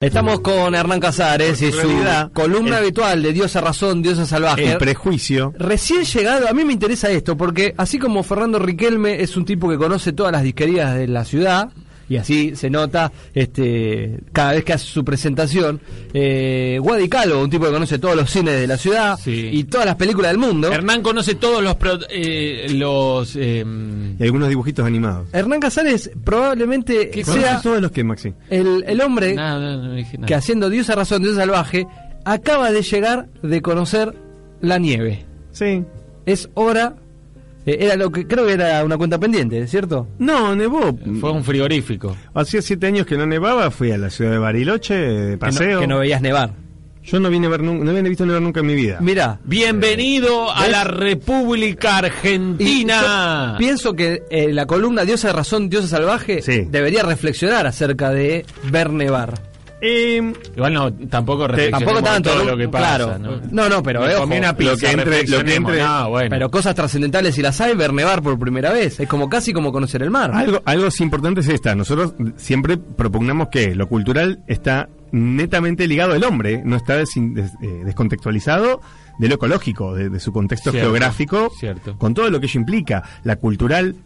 Estamos con Hernán Casares y su columna el- habitual de Diosa Razón, Diosa Salvaje. El prejuicio. Recién llegado, a mí me interesa esto, porque así como Fernando Riquelme es un tipo que conoce todas las disquerías de la ciudad, y así se nota este cada vez que hace su presentación, eh, Wadi Calvo, un tipo que conoce todos los cines de la ciudad Sí. y todas las películas del mundo. Hernán conoce todos los pro- eh, los eh, Y algunos dibujitos animados. Hernán Casares probablemente ¿Qué ¿Conoces sea todos los que, Maxi? el, el hombre nada, no, no dije nada. que haciendo Diosa Razón, Diosa Salvaje, acaba de llegar de conocer la nieve. Sí. Es hora. Eh, era lo que creo que era una cuenta pendiente, ¿cierto? No, nevó. Fue un frigorífico. Hacía siete años que no nevaba, fui a la ciudad de Bariloche de Que no- paseo. Que no, veías nevar. Yo no vine a ver nun- no había visto nevar nunca en mi vida. Mira. Bienvenido a ¿Ves? la República Argentina. Pienso que eh, la columna Diosa de Razón, Diosa Salvaje Sí. debería reflexionar acerca de ver nevar. Eh, Igual no, tampoco Tampoco tanto, todo ¿no? lo que pasa. Claro. ¿no? No, no, pero, Me eh, comí ojo, una pizza, lo que entre- lo que entre- No, bueno. Pero cosas trascendentales si las hay, ver nevar por primera vez. Es como casi como conocer el mar. algo, algo importante es esta. Nosotros siempre propugnamos que lo cultural está netamente ligado al hombre, no está des- eh, descontextualizado de lo ecológico, de, de su contexto Cierto, geográfico, cierto. con todo lo que ello implica. La cultural,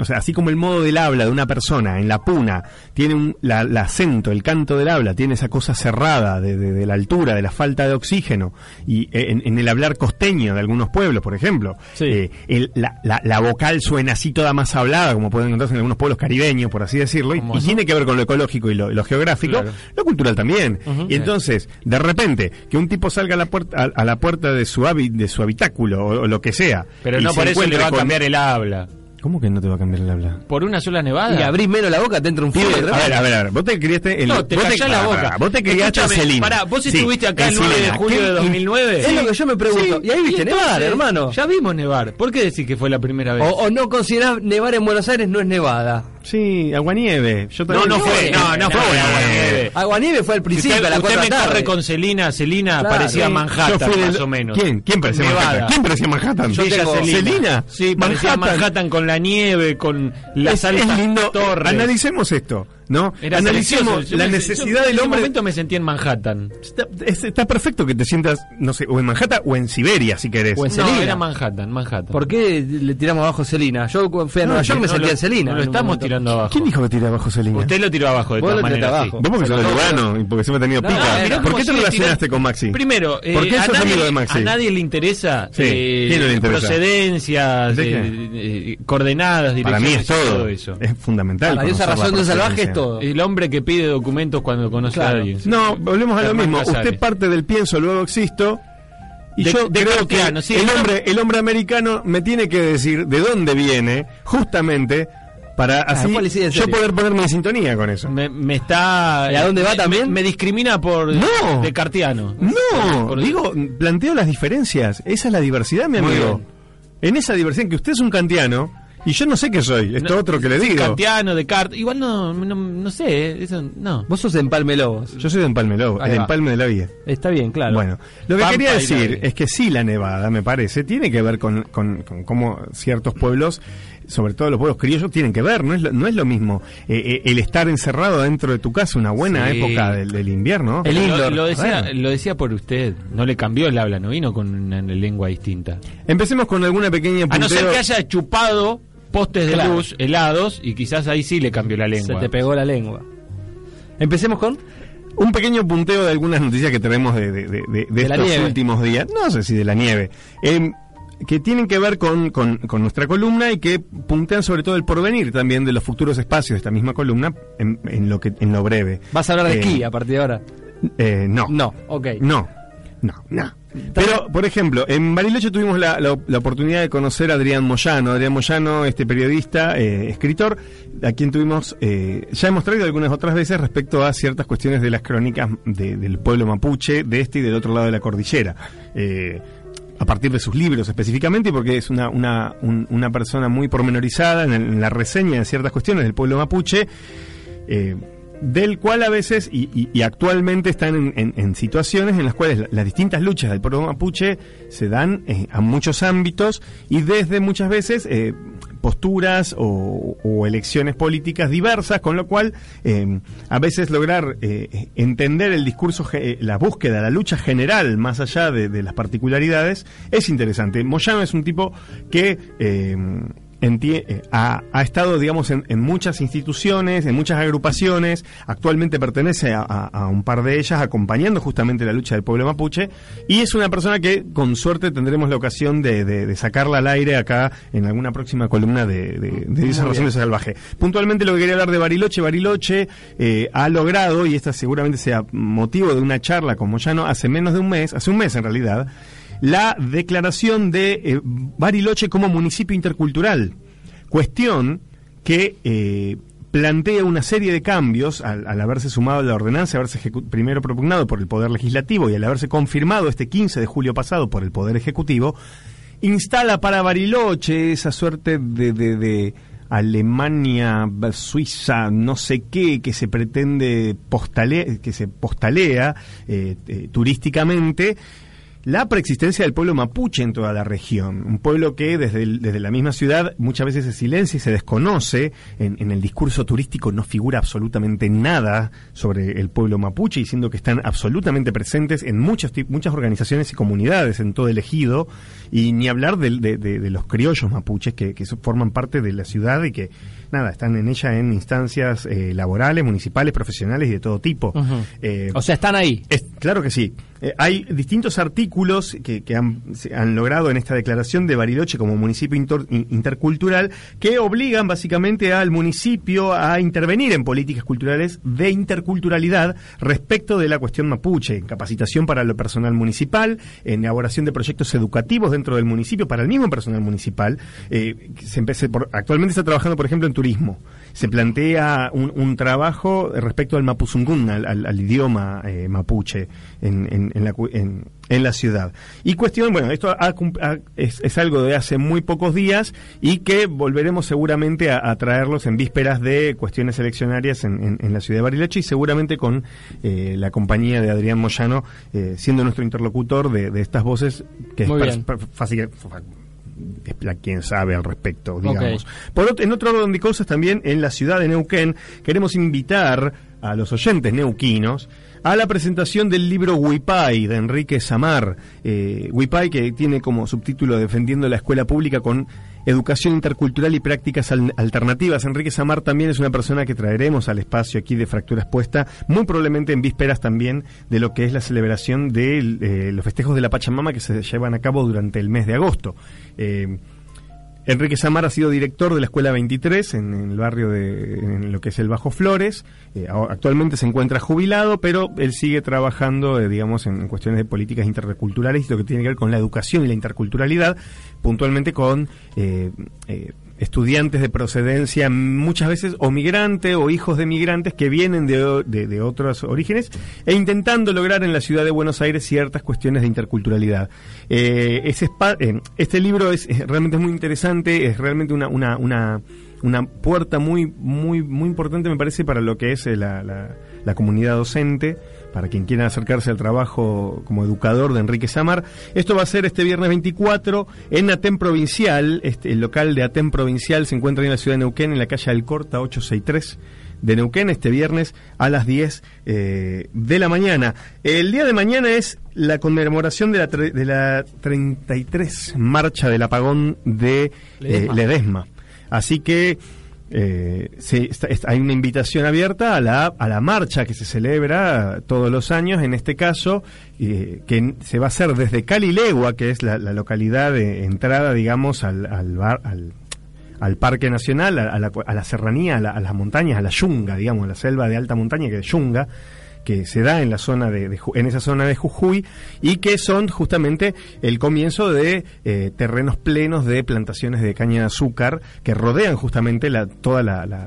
o sea, así como el modo del habla de una persona en la puna tiene un, la, la acento, el canto del habla, tiene esa cosa cerrada de, de- de la altura, de la falta de oxígeno, y eh, en, en el hablar costeño de algunos pueblos, por ejemplo, Sí. eh, el- la, la- la vocal suena así toda más hablada, como pueden encontrarse en algunos pueblos caribeños, por así decirlo, y, tiene que ver con lo ecológico y lo, lo geográfico, Claro. lo cultural también. y entonces, de repente, que un tipo salga a la puerta, a, a la puerta de su habi- de su habitáculo o, o lo que sea, Pero y no se por eso le va a con- cambiar el habla. ¿Cómo que no te va a cambiar el habla? ¿Por una sola nevada? Y abrís menos la boca, te entra un fiebre. a ver, a ver, a ver, vos te criaste en No, te vos callás la boca. pará, Vos te criaste en Escúchame, pará, vos Sí, estuviste acá en el 9 de julio ¿Qué- de 2009. Es lo que yo me pregunto. Y ahí viste nevar, entonces, hermano. Ya vimos nevar. ¿Por qué decís que fue la primera vez? O, o no considerás nevar en Buenos Aires no es nevada. Sí, aguanieve. Yo no, no fue, no, no fue Aguanieve. Aguanieve fue al principio, usted, a usted 4 me de la tarde. corre con Celina, Celina Claro, parecía sí. Manhattan, Yo fui del- más o menos. ¿Quién? ¿Quién parecía Nevada. Manhattan? ¿Quién parecía Manhattan? Yo tengo- Celina. Sí, parecía Manhattan. con la nieve, con las es, altas es lindo. torres. Analicemos esto, ¿no? Era Analicemos la me- necesidad yo del En hombre. un momento me sentí en Manhattan. Está, es- está perfecto que te sientas, no sé, o en Manhattan o en Siberia, si querés. O en No, Celina. era Manhattan, Manhattan. ¿Por qué le tiramos abajo Celina? Yo fui a Nueva No, York me no sentía lo- en Celina. no lo en estamos momento. tirando abajo. ¿Quién dijo que tira abajo Celina? Usted lo tiró abajo de todas maneras. abajo. sí. Vos porque sos Lugano y porque siempre he tenido pica. ¿Por qué te relacionaste con Maxi? Primero, eh, ¿Por qué a, sos nadie, amigo de Maxi? a nadie le interesa eh, procedencias, ¿De eh, coordenadas, Para mí direcciones es todo. eso. Es fundamental. Para esa razón de salvaje es. Todo. El hombre que pide documentos cuando conoce Claro. a alguien. No, volvemos a lo mismo. Casares. Usted parte del pienso, luego existo. Y De- yo de creo que sí, el ¿no? hombre, el hombre americano me tiene que decir de dónde viene, justamente, para así yo poder ponerme en sintonía con eso. Me, me está. ¿Y a dónde va me- también? Me, me discrimina por. No. De Cartiano. No, Por- digo, planteo las diferencias. Esa es la diversidad, mi amigo. En esa diversidad, que usted es un kantiano y yo no sé qué soy. Esto No, otro que le digo. Cartiano, Descartes. Igual no, no, no sé. eh, Eso, no. Vos sos de Empalme Lobos. Yo soy de Empalme Lobo, Ahí el empalme de la vía. Está bien, claro. Bueno, lo que Pampa quería decir es que sí la nevada, me parece, tiene que ver con, con, con cómo ciertos pueblos, sobre todo los pueblos criollos, tienen que ver, no es lo, no es lo mismo eh, eh, el estar encerrado dentro de tu casa una buena Sí. época del, del invierno. El Lo-. Lo, decía, lo decía por usted. No le cambió el habla, no vino con una lengua distinta. Empecemos con alguna pequeña A no ser que haya chupado postes de Claro. luz helados y quizás ahí sí le cambió la Se lengua. te pegó la lengua. Empecemos con. Un pequeño punteo de algunas noticias que tenemos de, de- de- de- estos últimos días. No sé si de la nieve. Em, que tienen que ver con, con- con nuestra columna y que puntean sobre todo el porvenir también de los futuros espacios de esta misma columna en, en lo que en lo breve. Vas a hablar de Eh, esquí a partir de ahora. Eh, no. No, ok. No. No, no. Pero, por ejemplo, en Bariloche tuvimos la, la- la oportunidad de conocer a Adrián Moyano. Adrián Moyano, este periodista, eh, escritor, a quien tuvimos, eh, ya hemos traído algunas otras veces respecto a ciertas cuestiones de las crónicas de- del pueblo mapuche, de este y del otro lado de la cordillera. Eh, a partir de sus libros específicamente, porque es una, una, un- una persona muy pormenorizada en, la reseña de ciertas cuestiones del pueblo mapuche. eh, del cual a veces y, y- actualmente están en, en- en situaciones en las cuales la- las distintas luchas del pueblo mapuche se dan eh, a muchos ámbitos y desde muchas veces eh, posturas o, elecciones políticas diversas, con lo cual eh, a veces lograr eh, entender el discurso, eh, la búsqueda, la lucha general más allá de, de las particularidades es interesante. Moyano es un tipo que... eh, ha, ha estado, digamos, en, en muchas instituciones, en muchas agrupaciones, actualmente pertenece a, a- a un par de ellas, acompañando justamente la lucha del pueblo mapuche, y es una persona que con suerte tendremos la ocasión de, de- de sacarla al aire acá en alguna próxima columna de, de, de Salvaje. Puntualmente lo que quería hablar de Bariloche, Bariloche eh, ha logrado, y esta seguramente sea motivo de una charla con Moyano hace menos de un mes, hace un mes en realidad, la declaración de eh, Bariloche como municipio intercultural. Cuestión que eh, plantea una serie de cambios al, al haberse sumado a la ordenanza, haberse primero propugnado por el Poder Legislativo y al haberse confirmado este 15 de julio pasado por el Poder Ejecutivo, instala para Bariloche esa suerte de, de- de Alemania, Suiza, no sé qué, que se pretende postale, que se postalea eh, eh, turísticamente la preexistencia del pueblo mapuche en toda la región, un pueblo que desde, desde la misma ciudad muchas veces se silencia y se desconoce, en, en el discurso turístico no figura absolutamente nada sobre el pueblo mapuche, diciendo que están absolutamente presentes en muchas, muchas organizaciones y comunidades en todo el ejido, y ni hablar del- de, de- de los criollos mapuches que, que forman parte de la ciudad y que, nada, están en ella en instancias eh, laborales, municipales, profesionales y de todo tipo. Eh, O sea, están ahí. es- claro que sí. Eh, hay distintos artículos que, que han, se han logrado en esta declaración de Bariloche como municipio inter- in- intercultural que obligan básicamente al municipio a intervenir en políticas culturales de interculturalidad respecto de la cuestión mapuche, en capacitación para el personal municipal, en elaboración de proyectos educativos dentro del municipio para el mismo personal municipal. Eh, se por, actualmente está trabajando, por ejemplo, en turismo. Se plantea un, un trabajo respecto al mapuzungún, al, al- al idioma eh, mapuche en, en- en la, en- la ciudad. Y cuestión, bueno, esto ha es, es algo de hace muy pocos días y que volveremos seguramente a, a traerlos en vísperas de cuestiones eleccionarias en, la ciudad de Bariloche y seguramente con eh, la compañía de Adrián Moyano eh, siendo nuestro interlocutor de, de estas voces que Muy es bien. fácil la quien sabe al respecto, digamos. Por ot- en otro orden de cosas, también en la ciudad de Neuquén, queremos invitar a los oyentes neuquinos a la presentación del libro Huipay de Enrique Samar. Eh, Huipay que tiene como subtítulo Defendiendo la escuela pública con educación intercultural y prácticas al- alternativas. Enrique Samar también es una persona que traeremos al espacio aquí de Fractura Expuesta, muy probablemente en vísperas también de lo que es la celebración de eh, los festejos de la Pachamama que se llevan a cabo durante el mes de agosto. Eh, Enrique Samar ha sido director de la Escuela 23 en, el barrio de en lo que es el Bajo Flores. Eh, actualmente se encuentra jubilado, pero él sigue trabajando, eh, digamos, en, cuestiones de políticas interculturales y lo que tiene que ver con la educación y la interculturalidad, puntualmente con eh, estudiantes de procedencia muchas veces o migrante o hijos de migrantes que vienen de, de, otros orígenes e intentando lograr en la ciudad de Buenos Aires ciertas cuestiones de interculturalidad. Eh, eh, este libro es, realmente muy interesante, es realmente una, una, una, una puerta muy, muy, muy importante, me parece, para lo que es eh, la, la comunidad docente, para quien quiera acercarse al trabajo como educador de Enrique Samar. Esto va a ser este viernes 24 en Aten Provincial, este, el local de Aten Provincial se encuentra en la ciudad de Neuquén, en la calle Alcorta 863 de Neuquén este viernes a las 10 eh, de la mañana. El día de mañana es la conmemoración de la, tre- de la 33 marcha del apagón de eh, Ledesma. Ledesma. Así que eh, se- está- hay una invitación abierta a la, a la marcha que se celebra todos los años, en este caso, eh, que se va a hacer desde Calilegua, que es la, localidad de entrada, digamos, al, al, bar- al Parque Nacional, a, a la, a la serranía, a, la- a las montañas, a la yunga, digamos, a la selva de alta montaña, que es yunga, que se da en la zona de, en esa zona de Jujuy y que son justamente el comienzo de eh, terrenos plenos de plantaciones de caña de azúcar que rodean justamente la, toda la- la-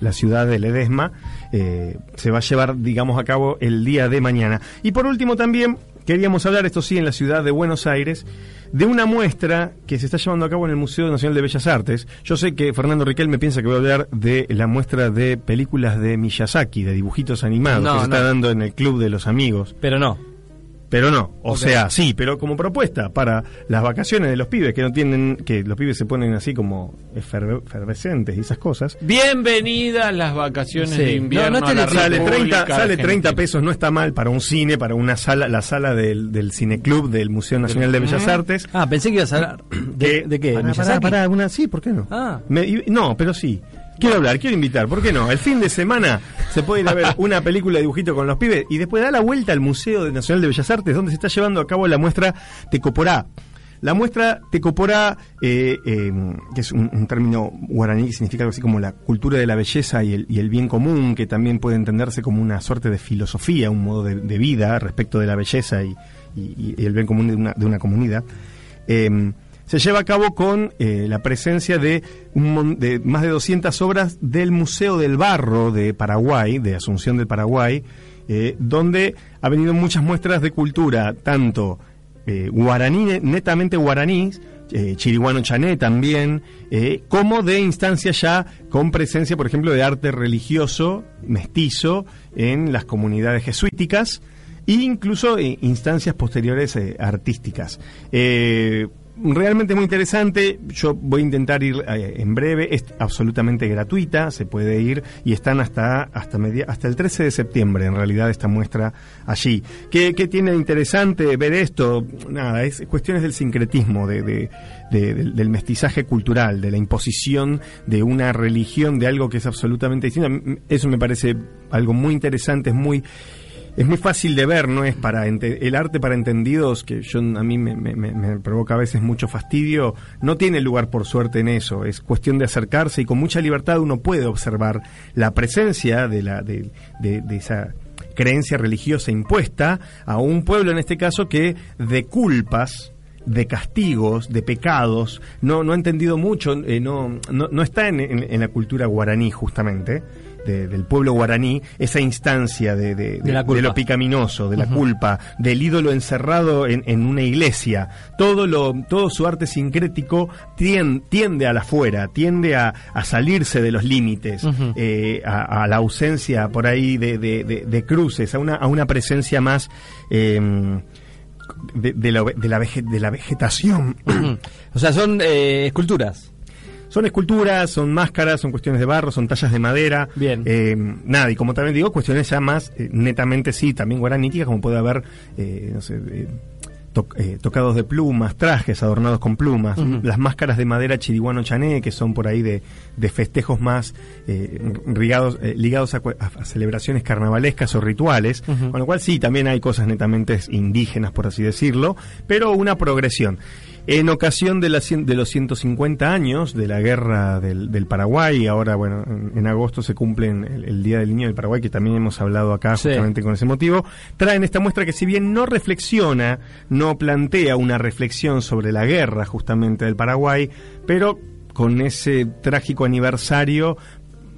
la ciudad de Ledesma. Eh, se va a llevar, digamos, a cabo el día de mañana. Y por último también queríamos hablar, esto sí, en la ciudad de Buenos Aires, de una muestra que se está llevando a cabo en el Museo Nacional de Bellas Artes. Yo sé que Fernando Riquel me piensa que voy a hablar de la muestra de películas de Miyazaki, de dibujitos animados, No, que se no. está dando en el Club de los Amigos. Pero no. Pero no, o sea, sí, pero como propuesta para las vacaciones de los pibes, que no tienen, que los pibes se ponen así como eferve- efervescentes y esas cosas. Bienvenidas las vacaciones Sí. de invierno. No, no a la Sale República 30, sale 30 Argentina. pesos, no está mal para un cine, para una sala, la sala del, del Cineclub del Museo Nacional de Bellas Artes. Ah, pensé que ibas a hablar. ¿De, Que- de qué? Pará, pará, una, sí, ¿por qué no? Ah. Me- no, pero sí. Quiero hablar, quiero invitar, ¿por qué no? El fin de semana se puede ir a ver una película de dibujito con los pibes y después da la vuelta al Museo Nacional de Bellas Artes, donde se está llevando a cabo la muestra Tecoporá. La muestra Tecoporá, eh, eh, que es un, un término guaraní que significa algo así como la cultura de la belleza y el, y el bien común, que también puede entenderse como una suerte de filosofía, un modo de, de vida respecto de la belleza y, y- y el bien común de una, de una comunidad. Eh, se lleva a cabo con eh, la presencia de, un de más de 200 obras del Museo del Barro de Paraguay, de Asunción del Paraguay, eh, donde ha venido muchas muestras de cultura, tanto eh, guaraní, netamente guaraní, eh, chiriguano chané también, como de instancias ya con presencia, por ejemplo, de arte religioso, mestizo, en las comunidades jesuíticas, e incluso instancias posteriores artísticas. Realmente muy interesante, yo voy a intentar ir eh, en breve, es absolutamente gratuita, se puede ir y están hasta hasta media, hasta el 13 de septiembre en realidad esta muestra allí. ¿Qué, qué tiene de interesante ver esto? Nada, es cuestiones del sincretismo, de, de- de- del, del mestizaje cultural, de la imposición de una religión, de algo que es absolutamente distinto. Eso me parece algo muy interesante, es muy es muy fácil de ver, no es para el arte para entendidos que yo a mí me, me- me- provoca a veces mucho fastidio, no tiene lugar por suerte en eso, es cuestión de acercarse y con mucha libertad uno puede observar la presencia de la de, de- de esa creencia religiosa impuesta a un pueblo en este caso que de culpas de castigos, de pecados, no, no ha entendido mucho, eh, no, no, no está en- en la cultura guaraní justamente, de- del pueblo guaraní, esa instancia de, de- lo picaminoso, de la culpa, del ídolo encerrado en, en una iglesia. Todo, lo, todo su arte sincrético tien- tiende a la afuera, tiende a, a salirse de los límites, eh, a, a la ausencia por ahí de, cruces, a una, a una presencia más... eh, de, de la, de la vege- de la vegetación. o sea, son eh, esculturas. Son esculturas, son máscaras, son cuestiones de barro, son tallas de madera. Bien. Eh, nada, y como también digo, cuestiones ya más eh, netamente, sí, también guaraníticas, como puede haber, eh, no sé, eh, to- eh, tocados de plumas, trajes adornados con plumas, las máscaras de madera chiriguano chané, que son por ahí de, de festejos más eh, rigados- eh, ligados a, celebraciones carnavalescas o rituales, con lo cual sí, también hay cosas netamente indígenas, por así decirlo, pero una progresión. En ocasión de, la de los 150 años de la guerra del, del Paraguay, ahora, bueno, en, en agosto se cumplen el, el Día del Niño del Paraguay, que también hemos hablado acá Sí. justamente con ese motivo, traen esta muestra que si bien no reflexiona, no plantea una reflexión sobre la guerra justamente del Paraguay, pero con ese trágico aniversario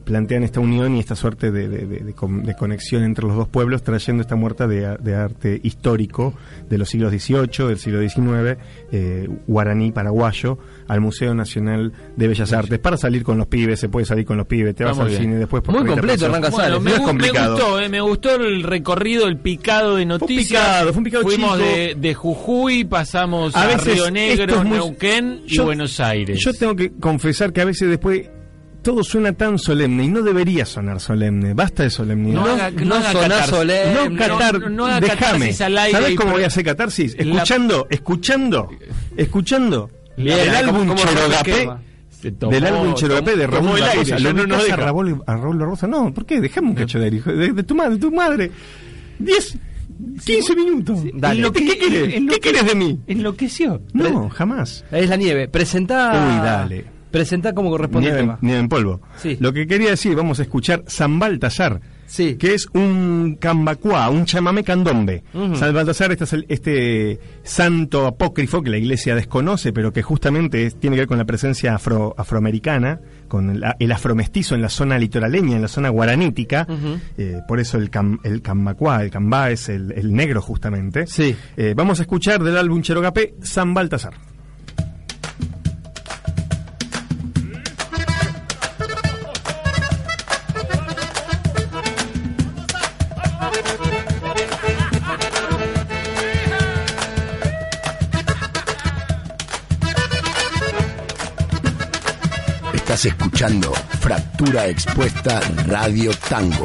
plantean esta unión y esta suerte de, de- de- de con- de conexión entre los dos pueblos, trayendo esta muerta de, arte histórico de los siglos XVIII, del siglo XIX, eh, guaraní paraguayo, al Museo Nacional de Bellas Artes, para salir con los pibes, se puede salir con los pibes, te vas al bien. cine después por Muy 30 completo. Hernán Casales. Bueno, me, No es gu- me complicado. gustó, eh, me gustó el recorrido, el picado de noticias. picado, fue un picado Fuimos de, de Jujuy, pasamos A a, veces Río Negro, es muy- Neuquén y Yo- Buenos Aires. Yo tengo que confesar que a veces después todo suena tan solemne y no debería sonar solemne. Basta de solemnidad. No haga- no haga sonás catarsis. solemne. No, no, catar, no, no haga catarsis al aire ¿Sabes y cómo voy a hacer catarsis? La- Escuchando, escuchando, escuchando. Bien, del ¿cómo- álbum el esquema? Se tomó- Del álbum Cherogapé de Raúl ya Lo no no a. Raúl, a Raúl Barrosa. No, ¿por qué? Dejame un cacho de aire, de, de tu madre, de tu madre. 10, 15 minutos. Dale. ¿Qué, qué querés? ¿Qué querés de mí? Enloqueció. No, jamás. Es la nieve. Presentá. Uy, dale. Presentá como corresponde el Nieve, tema. nieve en polvo. Sí. Lo que quería decir, vamos a escuchar San Baltasar Sí. que es un cambacuá, un chamamé candombe. San Baltasar este es el- este santo apócrifo que la iglesia desconoce, pero que justamente es- tiene que ver con la presencia afro, afroamericana, con la- el afromestizo en la zona litoraleña, en la zona guaranítica. Eh, por eso el, cam, el cambacuá, el cambá es el, el negro justamente. Sí. Eh, vamos a escuchar del álbum Cherogapé, San Baltasar. Estás escuchando Fractura Expuesta Radio Tango.